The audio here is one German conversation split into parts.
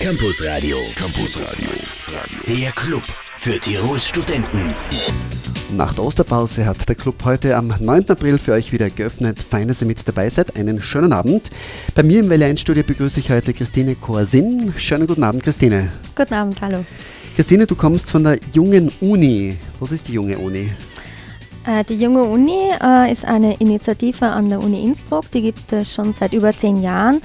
Campus Radio. Campus Radio. Der Club für Tirols Studenten. Nach der Osterpause hat der Club heute am 9. April für euch wieder geöffnet. Fein, dass ihr mit dabei seid. Einen schönen Abend. Bei mir im Welle 1 Studio begrüße ich heute Christine Korsin. Schönen guten Abend, Christine. Guten Abend, hallo. Christine, du kommst von der Jungen Uni. Was ist die Junge Uni? Äh, die Junge Uni äh, ist eine Initiative an der Uni Innsbruck. Die gibt es schon seit über zehn Jahren.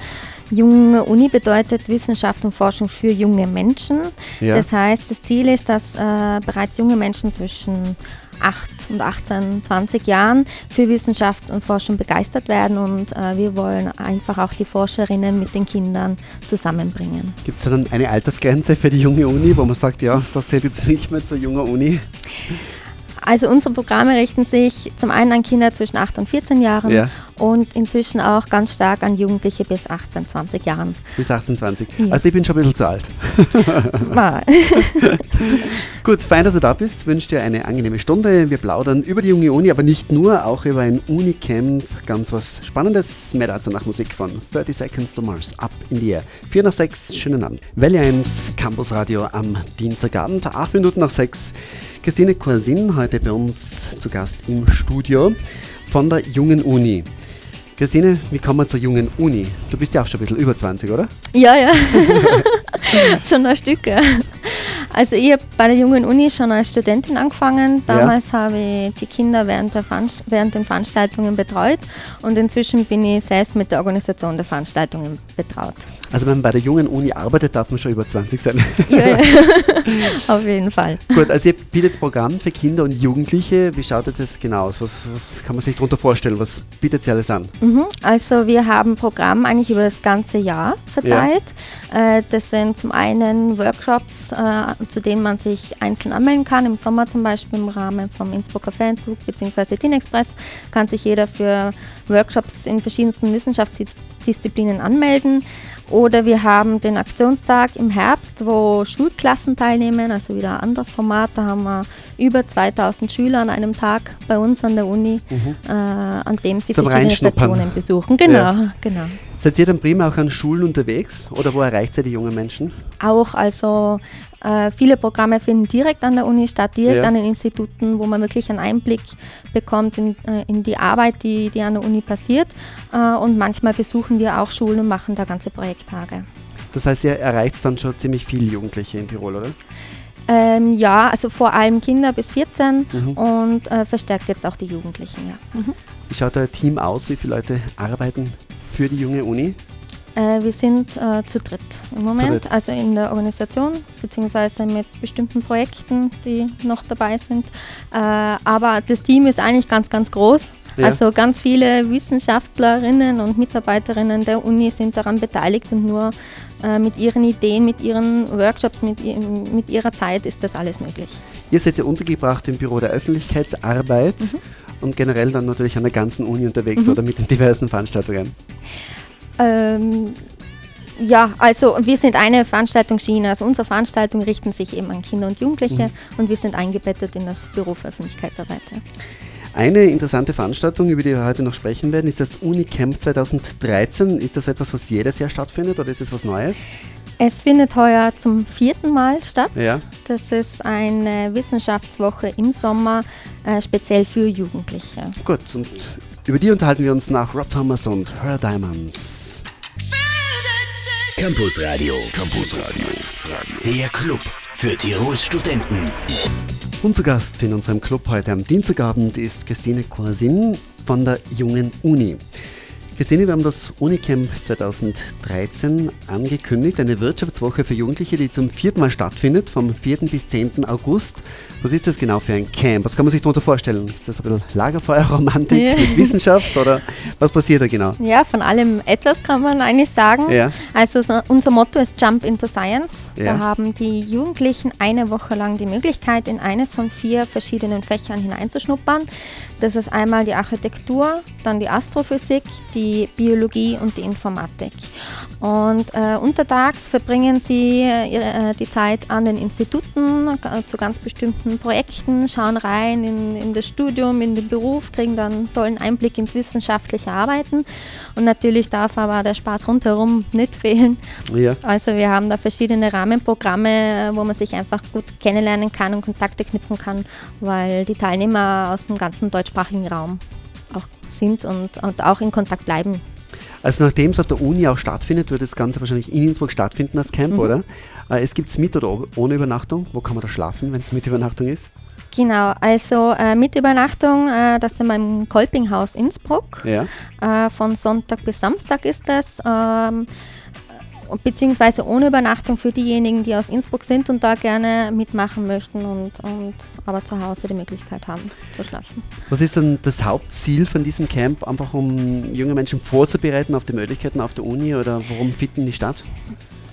Junge Uni bedeutet Wissenschaft und Forschung für junge Menschen. Ja. Das heißt, das Ziel ist, dass äh, bereits junge Menschen zwischen 8 und 18, 20 Jahren für Wissenschaft und Forschung begeistert werden und äh, wir wollen einfach auch die Forscherinnen mit den Kindern zusammenbringen. Gibt es da dann eine Altersgrenze für die junge Uni, wo man sagt, ja, das zählt jetzt nicht mehr zur jungen Uni? Also unsere Programme richten sich zum einen an Kinder zwischen 8 und 14 Jahren ja. und inzwischen auch ganz stark an Jugendliche bis 18, 20 Jahren. Bis 18, 20. Ja. Also ich bin schon ein bisschen zu alt. Gut, fein, dass du da bist. Wünsche dir eine angenehme Stunde. Wir plaudern über die junge Uni, aber nicht nur, auch über ein Unicamp. Ganz was Spannendes. Mehr dazu nach Musik von 30 Seconds to Mars. Up in the Air. 4 nach 6, schönen Abend. 1, Campus Radio am Dienstagabend, 8 Minuten nach 6. Christine Korsin, heute bei uns zu Gast im Studio von der Jungen Uni. Christine, wie kommen wir zur Jungen Uni? Du bist ja auch schon ein bisschen über 20, oder? Ja, ja. schon ein Stück, ja. Also ich habe bei der Jungen Uni schon als Studentin angefangen. Damals ja. habe ich die Kinder während, der während den Veranstaltungen betreut und inzwischen bin ich selbst mit der Organisation der Veranstaltungen betraut. Also wenn man bei der jungen Uni arbeitet, darf man schon über 20 sein. Ja, ja. auf jeden Fall. Gut, also ihr bietet Programm für Kinder und Jugendliche. Wie schaut das genau aus? Was, was kann man sich darunter vorstellen? Was bietet ihr alles an? Mhm. Also wir haben Programm eigentlich über das ganze Jahr verteilt. Ja. Äh, das sind zum einen Workshops, äh, zu denen man sich einzeln anmelden kann. Im Sommer zum Beispiel im Rahmen vom Innsbrucker Ferienzug bzw. Teen Express kann sich jeder für Workshops in verschiedensten Wissenschaftsdisziplinen anmelden. Oder wir haben den Aktionstag im Herbst, wo Schulklassen teilnehmen, also wieder ein anderes Format. Da haben wir über 2000 Schüler an einem Tag bei uns an der Uni, mhm. äh, an dem sie Zum verschiedene Stationen besuchen. Genau, ja. genau. Seid ihr dann prima auch an Schulen unterwegs oder wo erreicht ihr die jungen Menschen? Auch, also äh, viele Programme finden direkt an der Uni statt, direkt ja. an den Instituten, wo man wirklich einen Einblick bekommt in, äh, in die Arbeit, die, die an der Uni passiert. Äh, und manchmal besuchen wir auch Schulen und machen da ganze Projekttage. Das heißt, ihr erreicht dann schon ziemlich viele Jugendliche in Tirol, oder? Ähm, ja, also vor allem Kinder bis 14 mhm. und verstärkt jetzt auch die Jugendlichen. Ja. Mhm. Wie schaut euer Team aus? Wie viele Leute arbeiten für die junge Uni? Äh, wir sind äh, zu dritt im Moment, dritt. also in der Organisation, beziehungsweise mit bestimmten Projekten, die noch dabei sind. Äh, aber das Team ist eigentlich ganz, ganz groß. Ja. Also ganz viele Wissenschaftlerinnen und Mitarbeiterinnen der Uni sind daran beteiligt und nur äh, mit ihren Ideen, mit ihren Workshops, mit, mit ihrer Zeit ist das alles möglich. Ihr seid ja untergebracht im Büro der Öffentlichkeitsarbeit mhm. und generell dann natürlich an der ganzen Uni unterwegs mhm. oder mit den diversen Veranstaltungen. Ähm, ja, also wir sind eine Veranstaltungsschiene. Also unsere Veranstaltungen richten sich eben an Kinder und Jugendliche mhm. und wir sind eingebettet in das Büro für Öffentlichkeitsarbeit. Eine interessante Veranstaltung, über die wir heute noch sprechen werden, ist das Unicamp 2013. Ist das etwas, was jedes Jahr stattfindet oder ist es was Neues? Es findet heuer zum vierten Mal statt. Ja. Das ist eine Wissenschaftswoche im Sommer, äh, speziell für Jugendliche. Gut, und über die unterhalten wir uns nach Rob Thomas und Her Diamonds. Campus Radio. Campus Radio. Der Club für Tirols Studenten. Unser Gast in unserem Club heute am Dienstagabend ist Christine Korsin von der Jungen Uni. Christine, wir haben das Unicamp 2013 angekündigt, eine Wirtschaftswoche für Jugendliche, die zum vierten Mal stattfindet, vom 4. bis 10. August. Was ist das genau für ein Camp? Was kann man sich darunter vorstellen? Ist das ein bisschen Lagerfeuerromantik ja. mit Wissenschaft oder was passiert da genau? Ja, von allem etwas kann man eigentlich sagen. Ja. Also so, unser Motto ist Jump into Science. Ja. Da haben die Jugendlichen eine Woche lang die Möglichkeit, in eines von vier verschiedenen Fächern hineinzuschnuppern. Das ist einmal die Architektur, dann die Astrophysik, die Biologie und die Informatik. Und äh, untertags verbringen sie äh, ihre, äh, die Zeit an den Instituten äh, zu ganz bestimmten Projekten, schauen rein in, in, das Studium, in den Beruf, kriegen dann einen tollen Einblick ins wissenschaftliche Arbeiten. Und natürlich darf aber der Spaß rundherum nicht fehlen. Ja. Also wir haben da verschiedene Rahmenprogramme, wo man sich einfach gut kennenlernen kann und Kontakte knüpfen kann, weil die Teilnehmer aus dem ganzen deutschsprachigen Raum auch sind und, und auch in Kontakt bleiben. Also nachdem es auf der Uni auch stattfindet, wird das Ganze wahrscheinlich in Innsbruck stattfinden, das Camp, mhm. oder? Äh, es gibt es mit oder ohne Übernachtung? Wo kann man da schlafen, wenn es mit Übernachtung ist? Genau, also äh, mit Übernachtung, äh, das sind wir im Kolpinghaus Innsbruck. Ja. Äh, von Sonntag bis Samstag ist das. Ähm, beziehungsweise ohne Übernachtung für diejenigen, die aus Innsbruck sind und da gerne mitmachen möchten und, und aber zu Hause die Möglichkeit haben zu schlafen. Was ist denn das Hauptziel von diesem Camp, einfach um junge Menschen vorzubereiten auf die Möglichkeiten auf der Uni oder warum finden die statt?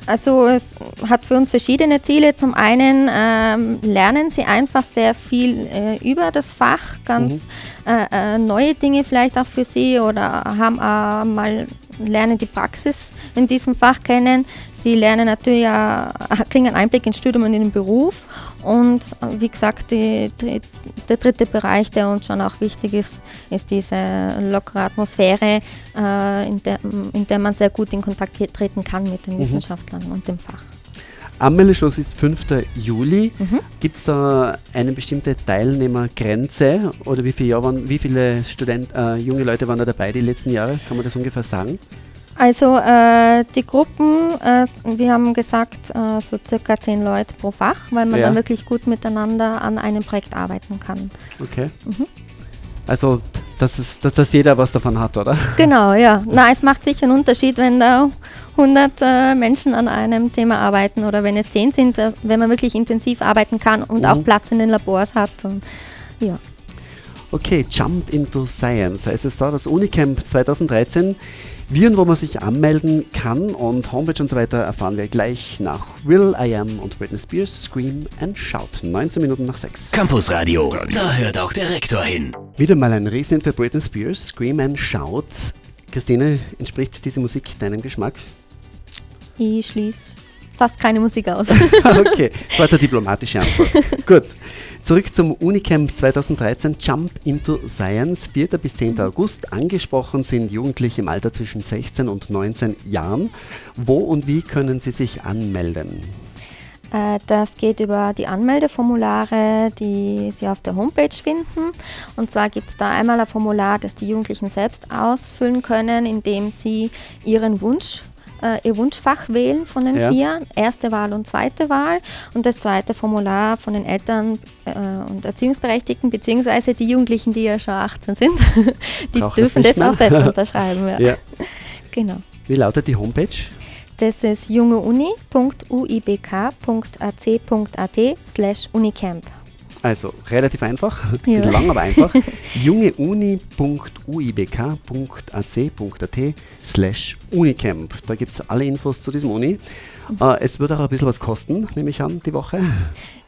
Also es hat für uns verschiedene Ziele. Zum einen ähm, lernen sie einfach sehr viel äh, über das Fach, ganz mhm. äh, äh, neue Dinge vielleicht auch für sie oder haben äh, mal lernen die Praxis in diesem Fach kennen. Sie lernen natürlich, äh, kriegen einen Einblick ins Studium und in den Beruf. Und äh, wie gesagt, die, die, der dritte Bereich, der uns schon auch wichtig ist, ist diese lockere Atmosphäre, äh, in, der, in der man sehr gut in Kontakt treten kann mit den mhm. Wissenschaftlern und dem Fach. Anmeldeschluss ist 5. Juli. Mhm. Gibt es da eine bestimmte Teilnehmergrenze oder wie viele, waren, wie viele Student, äh, junge Leute waren da dabei die letzten Jahre? Kann man das ungefähr sagen? Also äh, die Gruppen, äh, wir haben gesagt, äh, so circa zehn Leute pro Fach, weil man ja. dann wirklich gut miteinander an einem Projekt arbeiten kann. Okay. Mhm. Also dass, es, dass, dass, jeder was davon hat, oder? Genau, ja. Na, es macht sicher einen Unterschied, wenn da 100 äh, Menschen an einem Thema arbeiten oder wenn es 10 sind, wenn man wirklich intensiv arbeiten kann und mhm. auch Platz in den Labors hat. Und, ja. Okay, Jump into Science heißt es so, das Unicamp 2013 Viren, wo man sich anmelden kann und Homepage und so weiter erfahren wir gleich nach Will I Am und Britney Spears Scream and Shout. 19 Minuten nach 6. Campus Radio, da hört auch der Rektor hin. Wieder mal ein Riesen für Britney Spears Scream and Shout. Christine, entspricht diese Musik deinem Geschmack? Ich schließe fast keine Musik aus. okay, das war eine diplomatische Antwort. Gut. Zurück zum Unicamp 2013 Jump into Science, 4. bis 10. August. Angesprochen sind Jugendliche im Alter zwischen 16 und 19 Jahren. Wo und wie können sie sich anmelden? Äh, das geht über die Anmeldeformulare, die Sie auf der Homepage finden. Und zwar gibt es da einmal ein Formular, das die Jugendlichen selbst ausfüllen können, indem sie ihren Wunsch äh, ihr Wunschfach wählen von den ja. vier, erste Wahl und zweite Wahl und das zweite Formular von den Eltern äh, und Erziehungsberechtigten, beziehungsweise die Jugendlichen, die ja schon 18 sind, die Brauch dürfen das, das auch selbst unterschreiben. Ja. ja. Genau. Wie lautet die Homepage? Das ist jungeuni.uibk.ac.at slash unicamp. Also relativ einfach, ja. lang, aber einfach. jungeuni.uibk.ac.at slash unicamp. Da gibt es alle Infos zu diesem Uni. Äh, es wird auch ein bisschen was kosten, nehme ich an, die Woche.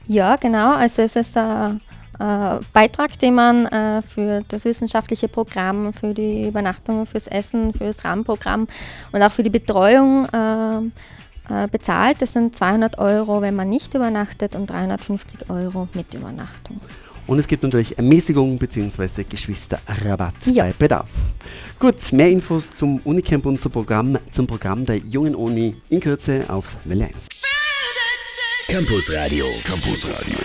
Ja, genau. Also es ist ein äh, Beitrag, den man äh, für das wissenschaftliche Programm, für die Übernachtung, fürs Essen, für das Rahmenprogramm und auch für die Betreuung äh, bezahlt. Das sind 200 Euro, wenn man nicht übernachtet und 350 Euro mit Übernachtung. Und es gibt natürlich Ermäßigung bzw. Geschwisterrabatt ja. bei Bedarf. Gut, mehr Infos zum Unicamp und zum Programm, zum Programm der Jungen Uni in Kürze auf Welle 1. Campus Radio. Campus Radio.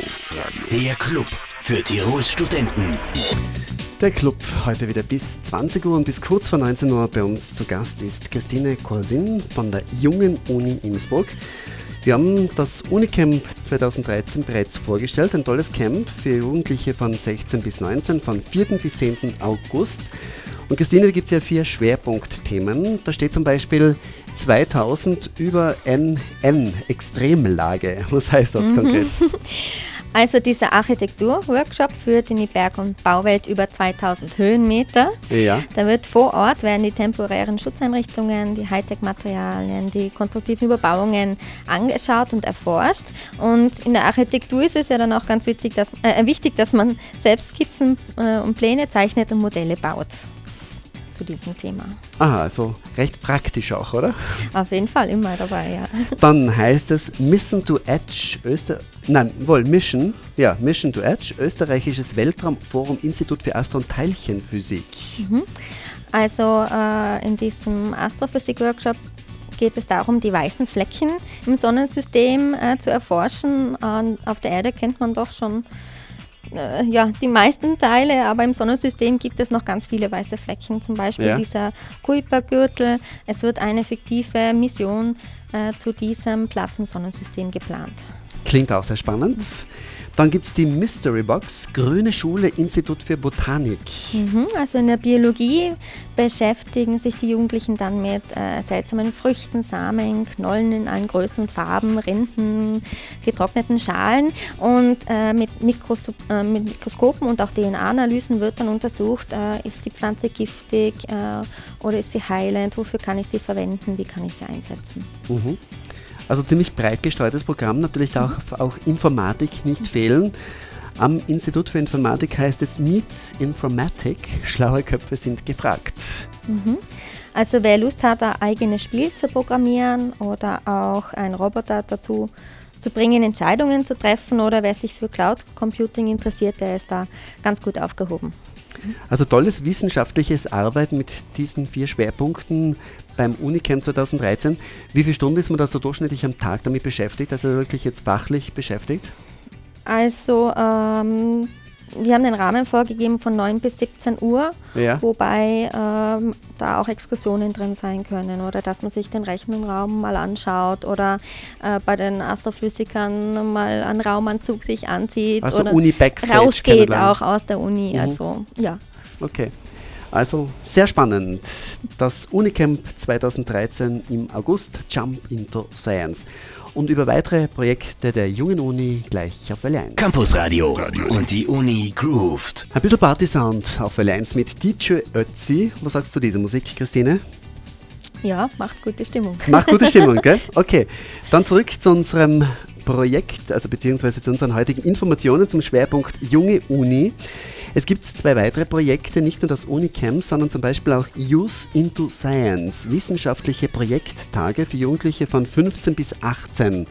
Der Club für Tirols Studenten. Der Club heute wieder bis 20 Uhr und bis kurz vor 19 Uhr bei uns zu Gast ist Christine Korsin von der Jungen Uni Innsbruck. Wir haben das Unicamp 2013 bereits vorgestellt, ein tolles Camp für Jugendliche von 16 bis 19, von 4. bis 10. August. Und Christine, da gibt es ja vier Schwerpunktthemen. Da steht zum Beispiel 2000 über NN, Extremlage. Was heißt das mhm. konkret? Also dieser Architektur-Workshop führt in die Berg- und Bauwelt über 2000 Höhenmeter. Ja. Da wird vor Ort werden die temporären Schutzeinrichtungen, die Hightech-Materialien, die konstruktiven Überbauungen angeschaut und erforscht. Und in der Architektur ist es ja dann auch ganz witzig, dass, äh, wichtig, dass man selbst Skizzen äh, und Pläne zeichnet und Modelle baut. Zu diesem Thema. Aha, also recht praktisch auch, oder? Auf jeden Fall immer dabei, ja. Dann heißt es Mission to Edge, Öster Nein, wohl Mission, ja, Mission to Edge, österreichisches Weltraumforum Institut für Astro- und Teilchenphysik. Mhm. Also äh, in diesem Astrophysik-Workshop geht es darum, die weißen Flecken im Sonnensystem äh, zu erforschen. Äh, auf der Erde kennt man doch schon äh, ja, die meisten Teile, aber im Sonnensystem gibt es noch ganz viele weiße Flecken, zum Beispiel ja. dieser Kuipergürtel. Es wird eine fiktive Mission äh, zu diesem Platz im Sonnensystem geplant. Klingt auch sehr spannend. Mhm. Dann gibt es die Mystery Box, Grüne Schule, Institut für Botanik. Mhm, also in der Biologie beschäftigen sich die Jugendlichen dann mit äh, seltsamen Früchten, Samen, Knollen in allen Größen und Farben, Rinden, getrockneten Schalen und äh, mit, Mikros äh, mit, Mikroskopen und auch DNA-Analysen wird dann untersucht, äh, ist die Pflanze giftig äh, oder ist sie heilend, wofür kann ich sie verwenden, wie kann ich sie einsetzen. Mhm. Also ziemlich breit gestreutes Programm, natürlich auch, auch Informatik nicht fehlen. Am Institut für Informatik heißt es Meet Informatic, schlaue Köpfe sind gefragt. Mhm. Also wer Lust hat, ein eigenes Spiel zu programmieren oder auch einen Roboter dazu zu bringen, Entscheidungen zu treffen oder wer sich für Cloud Computing interessiert, der ist da ganz gut aufgehoben. Also tolles wissenschaftliches Arbeiten mit diesen vier Schwerpunkten beim Unicamp 2013. Wie viele Stunden ist man da so durchschnittlich am Tag damit beschäftigt, also wirklich jetzt fachlich beschäftigt? Also ähm, wir haben den Rahmen vorgegeben von 9 bis 17 Uhr, ja. wobei ähm, da auch Exkursionen drin sein können oder dass man sich den Rechenraum mal anschaut oder äh, bei den Astrophysikern mal einen Raumanzug sich anzieht also oder rausgeht auch aus der Uni. Mhm. Also ja. Okay. Also sehr spannend. Das Unicamp 2013 im August Jump into Science und über weitere Projekte der Jungen Uni gleich auf Welle 1. Campus Radio, Radio. und die Uni grooved. Ein bisschen Party-Sound auf Welle 1 mit DJ Ötzi. Was sagst du dieser Musik, Christine? Ja, macht gute Stimmung. Macht gute Stimmung, gell? Okay, dann zurück zu unserem Projekt, also beziehungsweise zu unseren heutigen Informationen zum Schwerpunkt Junge Uni. Es gibt zwei weitere Projekte, nicht nur das Unicamp, sondern zum Beispiel auch Use into Science, wissenschaftliche Projekttage für Jugendliche von 15 bis 18.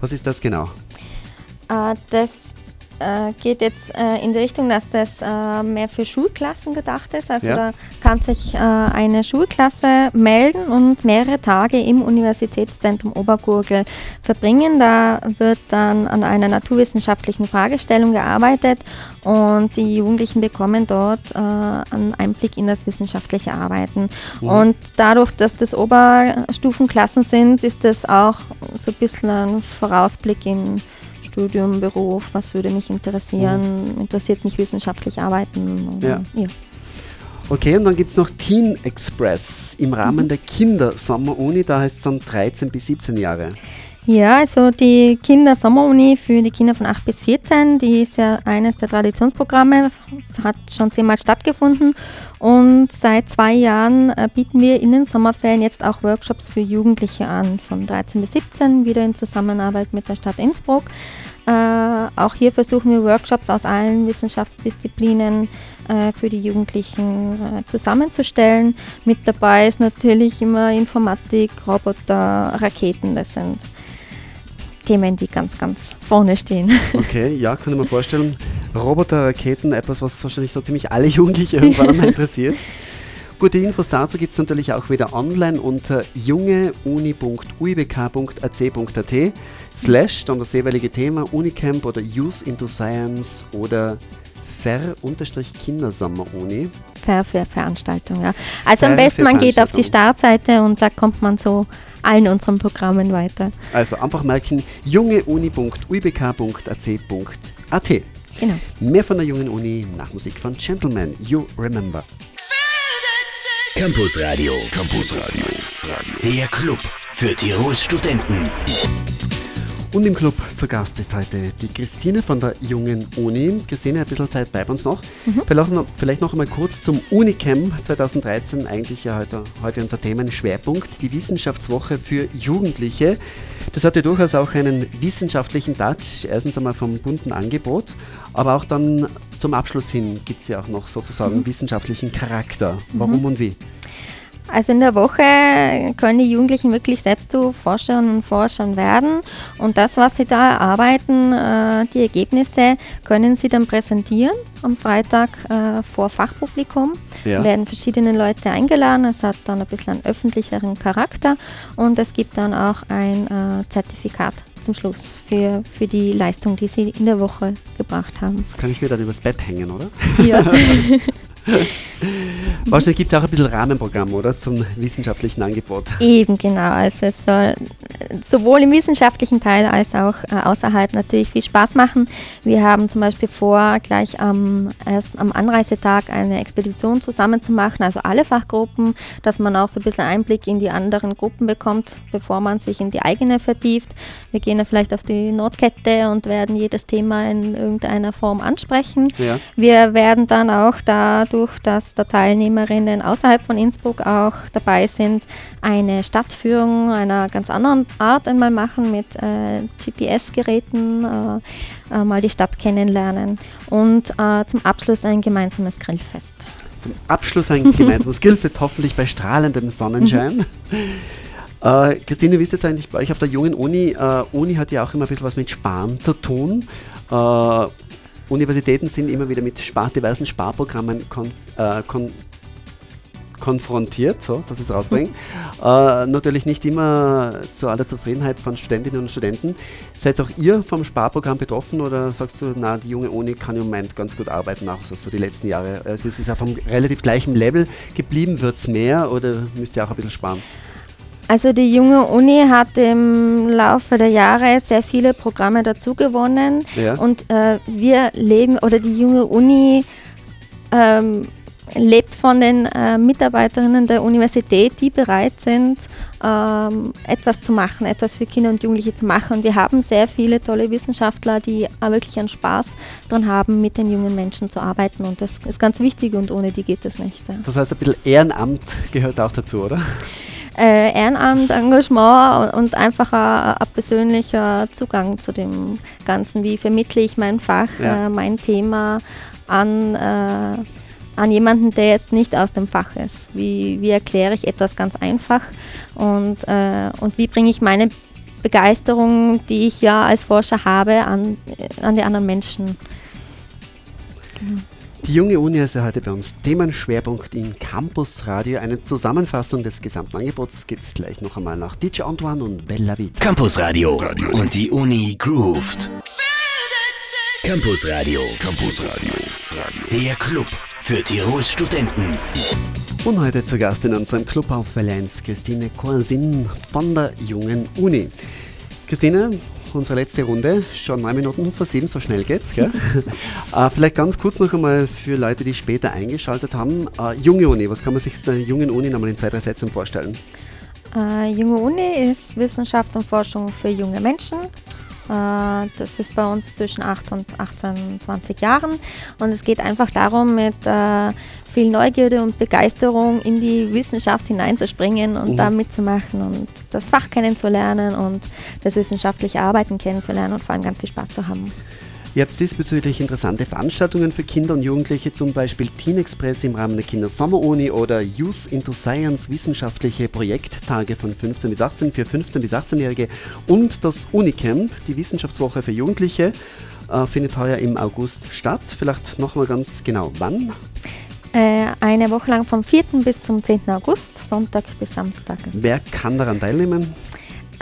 Was ist das genau? Uh, das äh, geht jetzt äh, in die Richtung, dass das äh, mehr für Schulklassen gedacht ist. Also ja. da kann sich äh, eine Schulklasse melden und mehrere Tage im Universitätszentrum Obergurgel verbringen. Da wird dann an einer naturwissenschaftlichen Fragestellung gearbeitet und die Jugendlichen bekommen dort äh, einen Einblick in das wissenschaftliche Arbeiten. Mhm. Und dadurch, dass das Oberstufenklassen sind, ist das auch so ein bisschen ein Vorausblick in Studium, Beruf, was würde mich interessieren, mhm. interessiert mich wissenschaftlich arbeiten. Ja. ja. Okay, und dann gibt es noch Teen Express im Rahmen mhm. der Kindersommeruni, da heißt es dann 13 bis 17 Jahre. Ja, also die Kindersommeruni für die Kinder von 8 bis 14, die ist ja eines der Traditionsprogramme, hat schon zehnmal stattgefunden und seit zwei Jahren äh, bieten wir in den Sommerferien jetzt auch Workshops für Jugendliche an, von 13 bis 17, wieder in Zusammenarbeit mit der Stadt Innsbruck. Äh, auch hier versuchen wir Workshops aus allen Wissenschaftsdisziplinen äh, für die Jugendlichen äh, zusammenzustellen. Mit dabei ist natürlich immer Informatik, Roboter, Raketen, das sind Themen, die ganz, ganz vorne stehen. Okay, ja, kann ich mir vorstellen. Roboter, Raketen, etwas, was wahrscheinlich so ziemlich alle Jugendliche irgendwann einmal interessiert. Gute Infos dazu gibt es natürlich auch wieder online unter jungeuni.uibk.ac.at slash dann das jeweilige Thema Unicamp oder Use into Science oder Ver-Kindersommer-Uni. Ver für Veranstaltung, ja. Also Ver am besten man geht auf die Startseite und da kommt man so allen unseren Programmen weiter. Also einfach merken, jungeuni.uibk.ac.at. Genau. Mehr von der jungen Uni nach Musik von Gentleman, You Remember. Campus Radio. Campus Radio. Der Club für Tirols Studenten. Und im Club zu Gast ist heute die Christine von der Jungen Uni. Christine, ein bisschen Zeit bei uns noch. Mhm. Vielleicht, noch vielleicht noch einmal kurz zum Unicamp 2013, eigentlich ja heute, heute unser Themenschwerpunkt, die Wissenschaftswoche für Jugendliche. Das hatte durchaus auch einen wissenschaftlichen Touch, erstens einmal vom bunten Angebot, aber auch dann zum Abschluss hin gibt es ja auch noch sozusagen mhm. wissenschaftlichen Charakter. Warum mhm. und wie? Also in der Woche können die Jugendlichen wirklich selbst zu Forscherinnen und Forschern werden und das, was sie da erarbeiten, äh, die Ergebnisse, können sie dann präsentieren am Freitag äh, vor Fachpublikum. Ja. werden verschiedene Leute eingeladen, es hat dann ein bisschen einen öffentlicheren Charakter und es gibt dann auch ein äh, Zertifikat zum Schluss für, für die Leistung, die sie in der Woche gebracht haben. Das kann ich mir dann übers Bett hängen, oder? Ja. Wahrscheinlich gibt es auch ein bisschen Rahmenprogramm, oder? Zum wissenschaftlichen Angebot. Eben, genau. Also es soll sowohl im wissenschaftlichen Teil als auch äh, außerhalb natürlich viel Spaß machen. Wir haben zum Beispiel vor, gleich am, erst am Anreisetag eine Expedition zusammen zu machen, also alle Fachgruppen, dass man auch so ein bisschen Einblick in die anderen Gruppen bekommt, bevor man sich in die eigene vertieft. Wir gehen dann vielleicht auf die Nordkette und werden jedes Thema in irgendeiner Form ansprechen. Ja. Wir werden dann auch da dadurch, dass da Teilnehmerinnen außerhalb von Innsbruck auch dabei sind, eine Stadtführung einer ganz anderen Art einmal machen mit äh, GPS-Geräten, äh, äh, mal die Stadt kennenlernen und äh, zum Abschluss ein gemeinsames Grillfest. Zum Abschluss ein gemeinsames Grillfest, hoffentlich bei strahlendem Sonnenschein. Mhm. Äh, Christine, wie ist das eigentlich bei euch auf der jungen Uni? Äh, Uni hat ja auch immer ein bisschen was mit Sparen zu tun. Äh, Universitäten sind immer wieder mit spar diversen Sparprogrammen konf äh, kon konfrontiert, so, dass ich es rausbringe. äh, natürlich nicht immer zu aller Zufriedenheit von Studentinnen und Studenten. Seid auch ihr vom Sparprogramm betroffen oder sagst du, na, die junge Uni kann im Moment ganz gut arbeiten, auch so, so die letzten Jahre? Also es ist ja vom relativ gleichen Level geblieben, wird es mehr oder müsst ihr auch ein bisschen sparen? Also die junge Uni hat im Laufe der Jahre sehr viele Programme dazu gewonnen ja. und äh, wir leben oder die junge Uni ähm, lebt von den äh, Mitarbeiterinnen der Universität, die bereit sind, ähm, etwas zu machen, etwas für Kinder und Jugendliche zu machen. Und wir haben sehr viele tolle Wissenschaftler, die wirklich einen Spaß daran haben, mit den jungen Menschen zu arbeiten. Und das ist ganz wichtig und ohne die geht es nicht. Ja. Das heißt, ein bisschen Ehrenamt gehört auch dazu, oder? Äh, Ehrenamt, Engagement und, einfach ein, persönlicher Zugang zu dem Ganzen. Wie vermittle ich mein Fach, ja. äh, mein Thema an, äh, an jemanden, der jetzt nicht aus dem Fach ist? Wie, wie erkläre ich etwas ganz einfach und, äh, und wie bringe ich meine Begeisterung, die ich ja als Forscher habe, an, an die anderen Menschen? Genau. Die junge Uni ist ja heute bei uns Themenschwerpunkt in Campus Radio. Eine Zusammenfassung des gesamten Angebots gibt es gleich noch einmal nach DJ Antoine und Bella Vita. Campus Radio und die Uni grooved. Campus Radio. Campus Radio. Der Club für Tirols Studenten. Und heute zu Gast in unserem Club auf Valenz Christine Korsin von der jungen Uni. Christine, unsere letzte Runde. Schon neun Minuten vor sieben, so schnell geht's. Gell? äh, vielleicht ganz kurz noch einmal für Leute, die später eingeschaltet haben. Äh, junge Uni, was kann man sich der jungen Uni nochmal in zwei, drei Sätzen vorstellen? Äh, junge Uni ist Wissenschaft und Forschung für junge Menschen. Äh, das ist bei uns zwischen 8 und 18, 20 Jahren. Und es geht einfach darum, mit äh, viel Neugierde und Begeisterung in die Wissenschaft hineinzuspringen und mhm. da mitzumachen und das Fach kennenzulernen und das wissenschaftliche Arbeiten kennenzulernen und vor allem ganz viel Spaß zu haben. Ihr habt diesbezüglich interessante Veranstaltungen für Kinder und Jugendliche, zum Beispiel Teen Express im Rahmen der Kindersommeruni oder Youth into Science wissenschaftliche Projekttage von 15 bis 18 für 15 bis 18-Jährige und das Unicamp, die Wissenschaftswoche für Jugendliche, äh, findet heuer im August statt. Vielleicht nochmal ganz genau, wann? Äh, eine Woche lang vom 4. bis zum 10. August, Sonntag bis Samstag. Wer kann daran teilnehmen?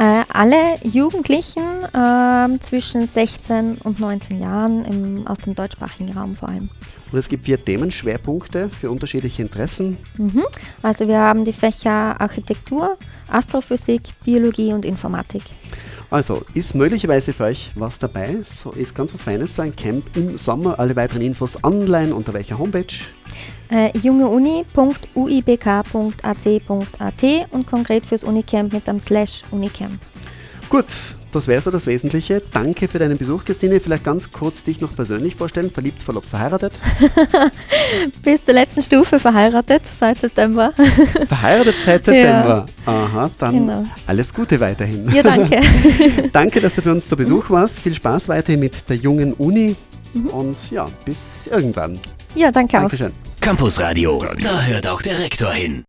Äh, alle Jugendlichen äh, zwischen 16 und 19 Jahren im, aus dem deutschsprachigen Raum vor allem. Und es gibt vier Themenschwerpunkte für unterschiedliche Interessen. Mhm. Also wir haben die Fächer Architektur, Astrophysik, Biologie und Informatik. Also ist möglicherweise für euch was dabei. So ist ganz was Feines, so ein Camp im Sommer. Alle weiteren Infos online unter welcher Homepage? Äh, jungeuni.uibk.ac.at und konkret fürs Unicamp mit einem Slash Unicamp. Gut, das wäre so das Wesentliche. Danke für deinen Besuch, Christine. Vielleicht ganz kurz dich noch persönlich vorstellen. Verliebt, verlobt, verheiratet? Bis zur letzten Stufe verheiratet, seit September. Verheiratet seit September? Ja. Aha, dann genau. alles Gute weiterhin. Ja, danke. danke, dass du für uns zu Besuch warst. Viel Spaß weiterhin mit der jungen Uni. Mhm. Und ja, bis irgendwann. Ja, danke Dankeschön. auch. Campus Radio, da hört auch der Rektor hin.